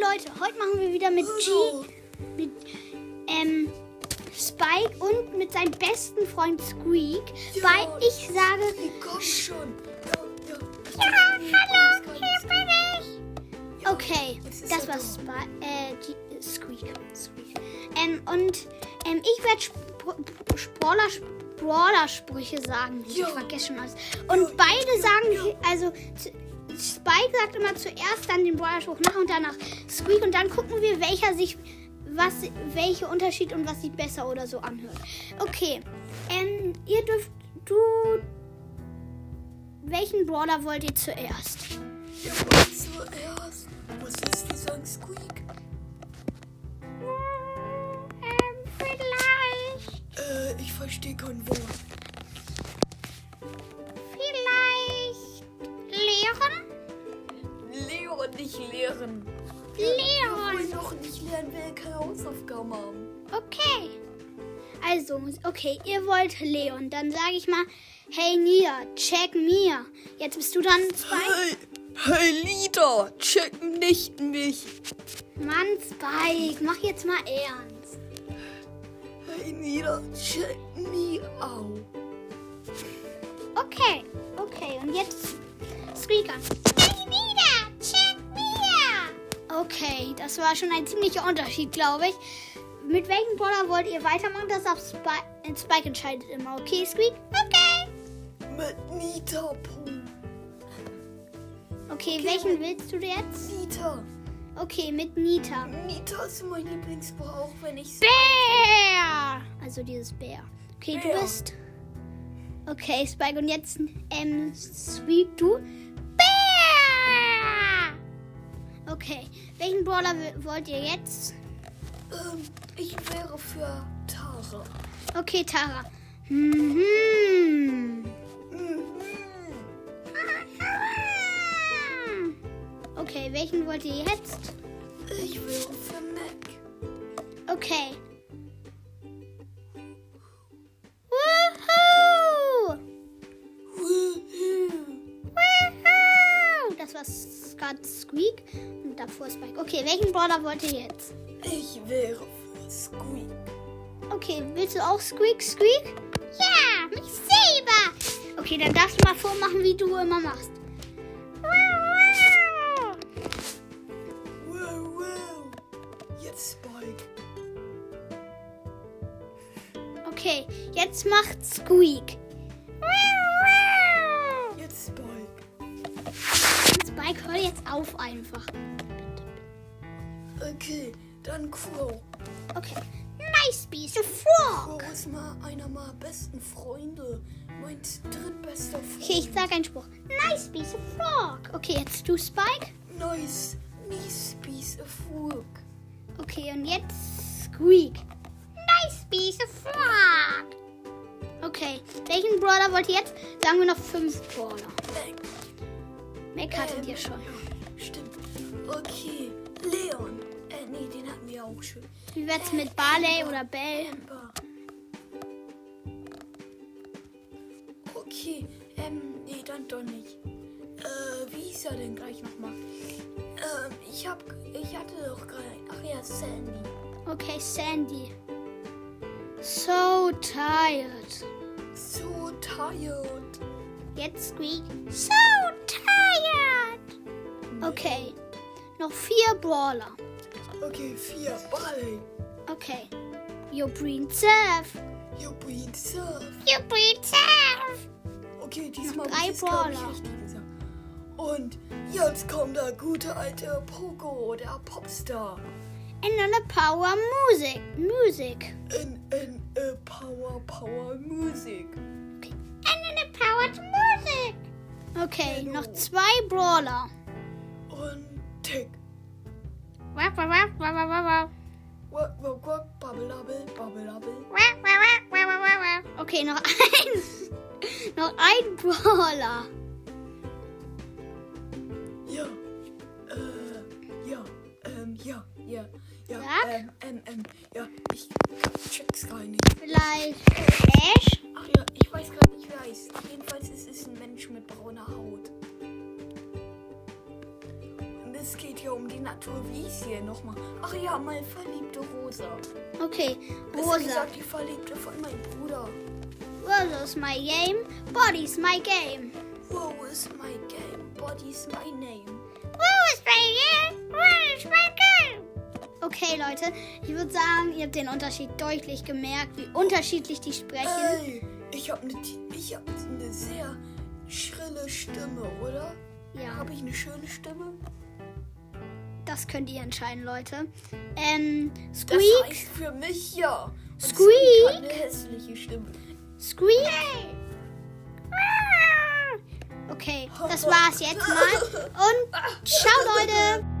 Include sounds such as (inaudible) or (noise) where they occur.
Leute, heute machen wir wieder mit G, mit ähm, Spike und mit seinem besten Freund Squeak. Ja. Weil ich sage, komm schon. Ja, hallo, hier bin ich. Okay, das war. Spi äh, G Squeak. Squeak. Ähm, und ähm, ich werde Spr Brawler, Brawler-Sprüche sagen. Ich vergesse schon alles. Und beide sagen, also zu, Spike sagt immer zuerst dann den Brawler-Spruch nach und danach Squeak und dann gucken wir, welcher sich was, welche Unterschied und was sich besser oder so anhört. Okay, ähm, ihr dürft, du, welchen Brawler wollt ihr zuerst? Ja, was zuerst? Was ist dieser Squeak? Ähm, vielleicht, Äh, ich verstehe kein Wort. Keine Hausaufgaben haben. Okay. Also, okay, ihr wollt Leon. Dann sage ich mal, hey Nia, check Mia. Jetzt bist du dann Spike. Hey, hey Lieder, check nicht mich. Mann, Spike, mach jetzt mal ernst. Hey Lieder, check me out. Okay, okay, und jetzt Squeaker. Okay, das war schon ein ziemlicher Unterschied, glaube ich. Mit welchem Brawler wollt ihr weitermachen? Das auf Spike, äh, Spike entscheidet immer. Okay, Squeak? Okay. Mit Nita Poo. Okay, welchen willst du jetzt? Nita. Okay, mit Nita. Nita ist mein Lieblingsbau, auch wenn ich Bär! Also dieses Bär. Okay, du Bär. bist. Okay, Spike. Und jetzt, ähm, Sweet, du? Okay, welchen Brawler wollt ihr jetzt? Ähm, ich wäre für Tara. Okay, Tara. Mhm. Mhm. Okay, welchen wollt ihr jetzt? Ich wäre für Mac. Okay. War gerade Squeak und davor Spike. Okay, welchen Brawler wollt ihr jetzt? Ich wäre Squeak. Okay, willst du auch Squeak, Squeak? Ja, mich selber. Okay, dann darfst du mal vormachen, wie du immer machst. Wow, wow. Jetzt Spike. Okay, jetzt macht Squeak. Jetzt Spike. Spike, hör jetzt auf einfach. Okay, dann Crow. Okay. Nice piece of frog. Crow ist mal einer meiner besten Freunde. Mein drittbester Freund. Okay, ich sag einen Spruch. Nice piece of frog. Okay, jetzt du, Spike. Nice, nice piece of work. Okay, und jetzt Squeak. Nice piece of frog. Okay, welchen Brawler wollt ihr jetzt? Sagen wir noch fünf Brawler. Mac. Hattet Ähm, ihr schon. Stimmt. Okay, Leon. Äh, nee, den hatten wir auch schon. Wie wird's mit Barley oder Bell? Amber. Okay, ähm, nee, dann doch nicht. Äh, wie hieß er denn gleich nochmal? Ähm, ich hab, ich hatte doch gerade, ach ja, Sandy. Okay, Sandy. So tired. So tired. Jetzt Squeak. So. Okay, noch vier Brawler. Okay, vier Ball. Okay. Your brain surf. You bring surf. Your brain surf. Okay, diesmal muss drei ich, Brawler. Und jetzt kommt der gute alte Poco, der Popstar. And then a power music. Music. In, in, äh, Power, Power Musik. Okay. And then a powered music. Okay, Hallo. noch zwei Brawler. Und Tick. Wap, wap, wap, wap, wap, wap. Quack, quack, quack, babbelabel, babbelabel. Wap, wap, wap, wap, wap, wap. Okay, noch (laughs) ein. noch ein Brawler. Ja. Äh, ja. Ähm, ja, ja, ja. Sag. Ähm, ähm, ähm, ja, ich check's gar nicht. Vielleicht Ash? Ja die Natur. Wie ist hier nochmal? Ach ja, meine verliebte Rosa. Okay, Besser Rosa. gesagt, die Verliebte von meinem Bruder. Rosa's my game, body's my game. Wow is my game, body's my name. Rosa's my game, body's my game. Okay, Leute, ich würde sagen, ihr habt den Unterschied deutlich gemerkt, wie unterschiedlich die sprechen. Ey, ich habe eine ich hab ne sehr schrille Stimme, oder? Ja, Habe ich eine schöne Stimme? Das könnt ihr entscheiden, Leute. Ähm, Das Squeak, heißt für mich ja. Und Squeak? hat eine hässliche Stimme. Squeak. Okay, das war's jetzt mal. (laughs) Und ciao, Leute.